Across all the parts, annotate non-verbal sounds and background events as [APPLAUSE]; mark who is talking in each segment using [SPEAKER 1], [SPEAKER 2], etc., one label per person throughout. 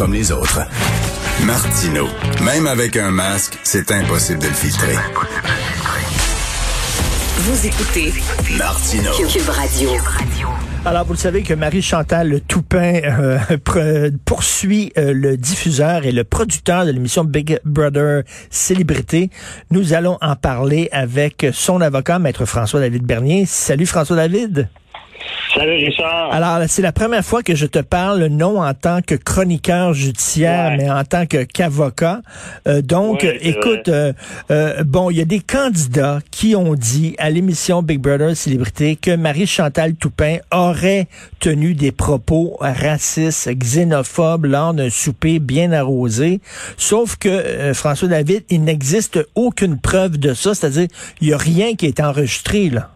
[SPEAKER 1] Comme les autres. Martino. Même avec un masque, c'est impossible de le filtrer.
[SPEAKER 2] Vous écoutez
[SPEAKER 1] Martino.
[SPEAKER 2] Cube Radio.
[SPEAKER 3] Alors, vous le savez que Marie-Chantal Toupin euh, [LAUGHS] poursuit euh, le diffuseur et le producteur de l'émission Big Brother Célébrité. Nous allons en parler avec son avocat, Maître François-David Bernier. Salut François-David.
[SPEAKER 4] Salut Richard.
[SPEAKER 3] Alors, c'est la première fois que je te parle, non en tant que chroniqueur judiciaire,
[SPEAKER 4] Ouais.
[SPEAKER 3] mais en tant que qu'avocat. Euh, donc,
[SPEAKER 4] Ouais,
[SPEAKER 3] écoute, euh, euh, bon, il y a des candidats qui ont dit à l'émission Big Brother Célébrité que Marie-Chantal Toupin aurait tenu des propos racistes, xénophobes lors d'un souper bien arrosé. Sauf que, euh, François David, il n'existe aucune preuve de ça, c'est-à-dire, il n'y a rien qui est enregistré, là.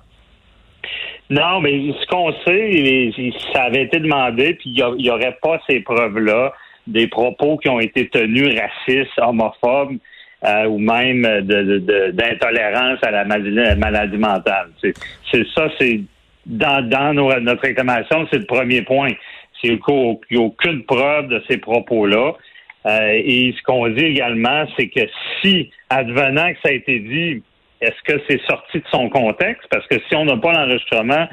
[SPEAKER 4] Non, mais ce qu'on sait, ça avait été demandé, puis il n'y aurait pas ces preuves-là, des propos qui ont été tenus racistes, homophobes, euh, ou même d'intolérance à la maladie, mentale. C'est ça, c'est dans, notre réclamation, c'est le premier point. C'est qu'il n'y a aucune preuve de ces propos-là. Euh, et ce qu'on dit également, c'est que si, advenant que ça a été dit, est-ce que c'est sorti de son contexte? Parce que si on n'a pas l'enregistrement,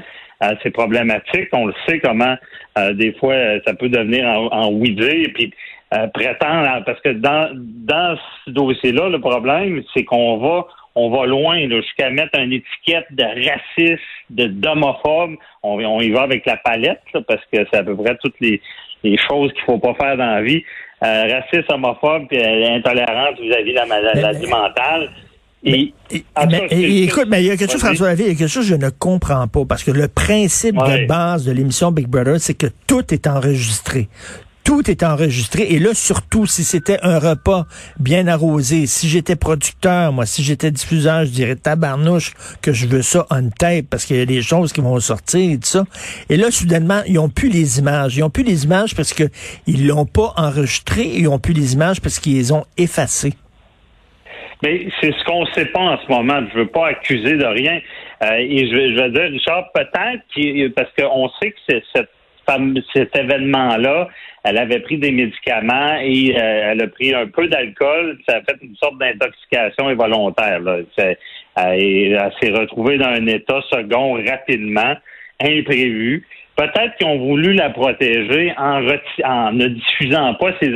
[SPEAKER 4] euh, c'est problématique. On le sait comment euh, des fois euh, ça peut devenir en, en oui-dire. Et puis euh, prétendre, parce que dans, dans ce dossier-là, le problème, c'est qu'on va on va loin jusqu'à mettre une étiquette de raciste, de d'homophobe. On, on y va avec la palette, là, parce que c'est à peu près toutes les, les choses qu'il faut pas faire dans la vie. Euh, raciste, homophobe, puis euh, intolérance vis-à-vis de la maladie mentale. Et,
[SPEAKER 3] mais- écoute, mais il y a quelque chose. François David, il y a quelque chose que je ne comprends pas, parce que le principe
[SPEAKER 4] Ouais.
[SPEAKER 3] de base de l'émission Big Brother, c'est que tout est enregistré. Tout est enregistré. Et là, surtout, si c'était un repas bien arrosé, si j'étais producteur, moi, si j'étais diffuseur, je dirais tabarnouche que je veux ça on tape parce qu'il y a des choses qui vont sortir et tout ça. Et là, soudainement, ils ont plus les images. Ils ont plus les images parce que ils l'ont pas enregistré et ils ont plus les images parce qu'ils les ont effacées.
[SPEAKER 4] Mais c'est ce qu'on ne sait pas en ce moment. Je veux pas accuser de rien. Euh, et je, je veux dire, Richard, peut-être qu'il- parce qu'on sait que c'est cet événement-là, elle avait pris des médicaments et euh, elle a pris un peu d'alcool. Ça a fait une sorte d'intoxication involontaire. Là. Euh, et elle s'est retrouvée dans un état second rapidement, imprévu. Peut-être qu'ils ont voulu la protéger en, en ne diffusant pas ces,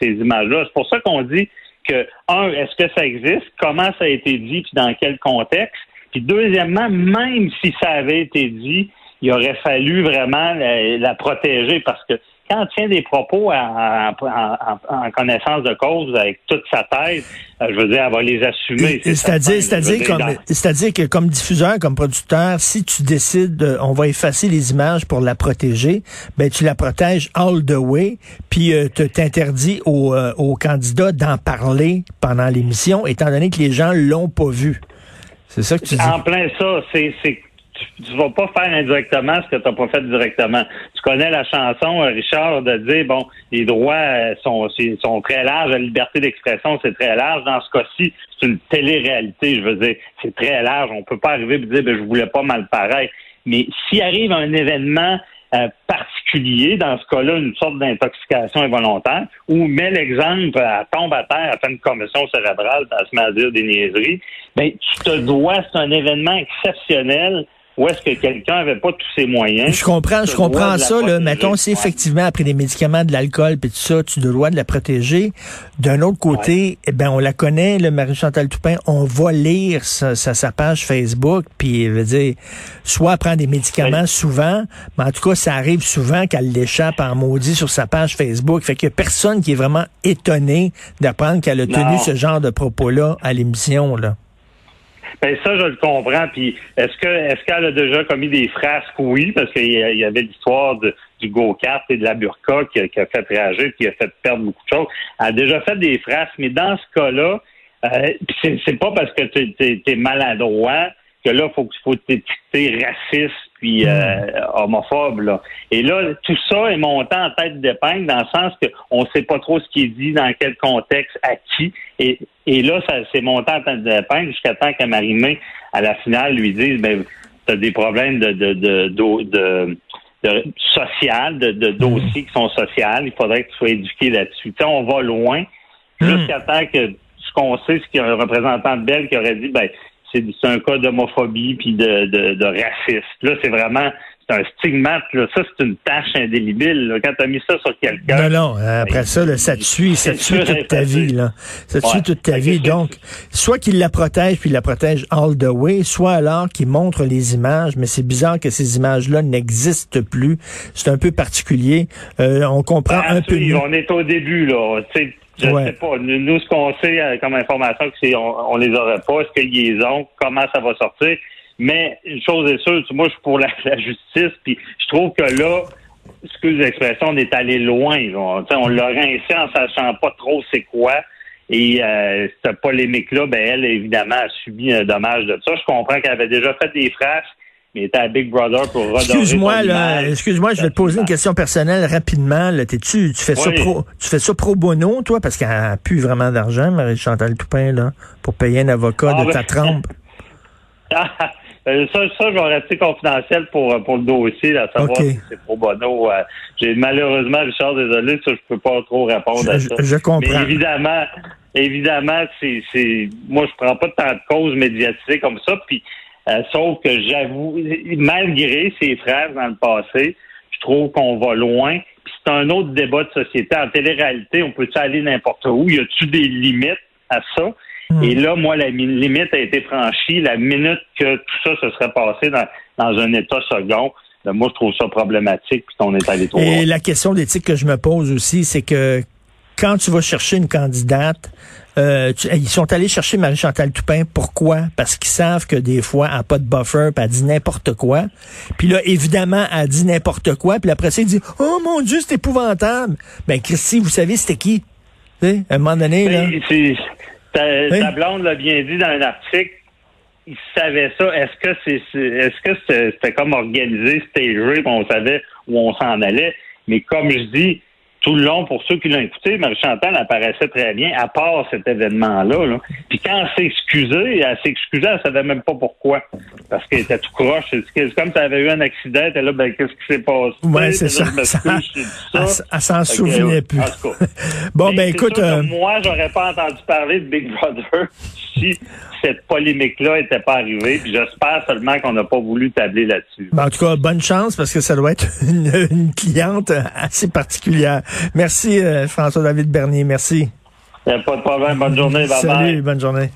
[SPEAKER 4] ces images-là. C'est pour ça qu'on dit que, un, est-ce que ça existe? Comment ça a été dit? Puis dans quel contexte? Puis deuxièmement, même si ça avait été dit, il aurait fallu vraiment la, la protéger parce que quand tient des propos en, en- en- en connaissance de cause avec toute sa tête, euh, je veux dire, elle va les assumer.
[SPEAKER 3] C'est-à-dire, c'est-à-dire, comme, c'est-à-dire que comme diffuseur, comme producteur, si tu décides, on va effacer les images pour la protéger, ben tu la protèges all the way, puis euh, te t'interdis aux, euh, aux candidats d'en parler pendant l'émission, étant donné que les gens l'ont pas vu. C'est ça que tu dis.
[SPEAKER 4] En plein ça, c'est c'est tu, vas pas faire indirectement ce que tu n'as pas fait directement. Tu connais la chanson, euh, Richard, de dire bon, les droits euh, sont sont très larges, la liberté d'expression c'est très large. Dans ce cas-ci, c'est une télé-réalité. Je veux dire, c'est très large. On peut pas arriver et dire ben je voulais pas mal paraître. Mais s'il arrive un événement euh, particulier, dans ce cas-là, une sorte d'intoxication involontaire, ou met l'exemple, elle tombe à terre, elle fait une commotion cérébrale, elle se met à dire des niaiseries, ben, tu te dois, c'est un événement exceptionnel où est-ce que quelqu'un avait pas tous ses moyens.
[SPEAKER 3] Je comprends, je comprends ça, là. Mettons, si effectivement, après des médicaments, de l'alcool, puis tout ça, tu dois de la protéger. D'un autre côté, eh ben, on la connaît, le Marie-Chantal Toupin, on va lire sa, sa, sa page Facebook, puis, veut dire, soit elle prend des médicaments
[SPEAKER 4] Oui.
[SPEAKER 3] souvent, mais en tout cas, ça arrive souvent qu'elle l'échappe en maudit sur sa page Facebook. Fait qu'il y a personne qui est vraiment étonné d'apprendre qu'elle a tenu ce genre de propos-là à l'émission, là.
[SPEAKER 4] Ben ça, je le comprends. Puis est-ce que est-ce qu'elle a déjà commis des frasques? Oui, parce qu'il y avait l'histoire du go-kart et de la burqa qui, a- qui a fait réagir, qui a fait perdre beaucoup de choses. Elle a déjà fait des phrases, mais dans ce cas-là, euh, c'est, pas parce que tu es, maladroit que là, faut qu'il faut t'étiqueter raciste puis euh, homophobe. Là. Et là, tout ça est monté en tête d'épingle dans le sens que on sait pas trop ce qui est dit, dans quel contexte, à qui. Et, et là, ça s'est monté en tête d'épingle jusqu'à temps Marie-Mé, à la finale, lui dise ben, tu as des problèmes de, de, de, de, de- de social, de, de dossiers qui sont sociaux. Il faudrait que tu sois éduqué là-dessus. Tu sais, on va loin jusqu'à temps que ce qu'on sait, c'est qu'il y a un représentant de Belle qui aurait dit ben c'est un cas d'homophobie puis de, de, de racisme. Là, c'est vraiment c'est un stigmate. Là. Ça, c'est une tâche indélébile. Là. Quand tu as mis ça sur quelqu'un.
[SPEAKER 3] Non, non, après ça, là, ça te suit, ça te suit toute ta vie, là. Ça te
[SPEAKER 4] Ouais.
[SPEAKER 3] suit toute ta vie. Donc, soit qu'il la protège, puis il la protège all the way, soit alors qu'il montre les images, mais c'est bizarre que ces images-là n'existent plus. C'est un peu particulier. Euh, on comprend
[SPEAKER 4] À
[SPEAKER 3] un peu
[SPEAKER 4] suivre.
[SPEAKER 3] mieux.
[SPEAKER 4] On est au début, là. Je
[SPEAKER 3] Ouais.
[SPEAKER 4] sais pas. Nous, nous, ce qu'on sait euh, comme information, c'est on, on les aurait pas. Est-ce qu'ils les ont? Comment ça va sortir? Mais une chose est sûre, moi, je suis pour la, [LAUGHS] la justice, puis je trouve que là, excuse l'expression, on est allé loin. sais, On l'a rincé en sachant pas trop c'est quoi. Et euh, cette polémique-là, ben elle, évidemment, a subi un dommage de ça. Je comprends qu'elle avait déjà fait des phrases, mais elle était à Big Brother pour redorer
[SPEAKER 3] Excuse-moi, là, excuse-moi, je vais te poser une question personnelle rapidement. Là, t'es-tu, tu fais ça pro, tu fais ça pro bono, toi, parce qu'elle a plus vraiment d'argent, Marie-Chantal Toupin, là, pour payer un avocat
[SPEAKER 4] Ah,
[SPEAKER 3] de
[SPEAKER 4] ben-
[SPEAKER 3] ta trempe. [LAUGHS]
[SPEAKER 4] Euh, ça, ça, je vais rester confidentiel pour, euh, pour le dossier, à savoir si c'est pro bono. euh, j'ai malheureusement, Richard, désolé, ça, je peux pas trop répondre à
[SPEAKER 3] Je-
[SPEAKER 4] ça.
[SPEAKER 3] je comprends.
[SPEAKER 4] Mais évidemment, évidemment, c'est, c'est, moi, je prends pas tant de causes médiatisées comme ça, puis, euh, sauf que j'avoue, malgré ces phrases dans le passé, je trouve qu'on va loin. Puis c'est un autre débat de société. En télé-réalité, on peut-tu aller n'importe où? Y a-tu des limites à ça?
[SPEAKER 3] Hmm.
[SPEAKER 4] Et là, moi, la mi- limite a été franchie la minute que tout ça se serait passé dans, dans un état second. Ben, moi, je trouve ça problématique, puis qu'on est allé trop loin.
[SPEAKER 3] Et la question d'éthique que je me pose aussi, c'est que quand tu vas chercher une candidate, euh, tu- ils sont allés chercher Marie-Chantal Toupin. Pourquoi? Parce qu'ils savent que des fois, elle n'a pas de buffer, puis elle dit n'importe quoi. Puis là, évidemment, elle dit n'importe quoi. Puis après ça, il dit « Oh mon Dieu, c'est épouvantable! » Ben, Christy, vous savez, c'était qui? Tu sais, à un moment donné, là...
[SPEAKER 4] Mais ta,
[SPEAKER 3] Oui.
[SPEAKER 4] ta blonde l'a bien dit dans un article. Il savait ça. Est-ce que c'est, est-ce que c'était, comme organisé, stagé, on savait où on s'en allait? Mais comme je dis, tout le long, pour ceux qui l'ont écouté, Marie-Chantal apparaissait très bien, à part cet événement-là. Là. Puis quand elle s'est excusée, elle s'est excusée, elle savait même pas pourquoi. Parce qu'elle était tout croche. C'est comme si elle avait eu un accident, elle là, ben, qu'est-ce qui s'est passé?
[SPEAKER 3] Ouais, c'est
[SPEAKER 4] Puis là,
[SPEAKER 3] ça.
[SPEAKER 4] ça.
[SPEAKER 3] Elle, s'en
[SPEAKER 4] que,
[SPEAKER 3] souvenait plus. [LAUGHS] Bon,
[SPEAKER 4] Mais
[SPEAKER 3] ben écoute...
[SPEAKER 4] sûr que
[SPEAKER 3] euh,
[SPEAKER 4] moi, j'aurais pas entendu parler de Big Brother [LAUGHS] si cette polémique-là était pas arrivée. Puis j'espère seulement qu'on n'a pas voulu tabler là-dessus.
[SPEAKER 3] Ben, en tout cas, bonne chance parce que ça doit être [LAUGHS] une, une cliente assez particulière. Merci, euh, François-David Bernier. Merci.
[SPEAKER 4] Pas de problème. Bonne journée. Bye
[SPEAKER 3] Salut,
[SPEAKER 4] bye.
[SPEAKER 3] bonne journée.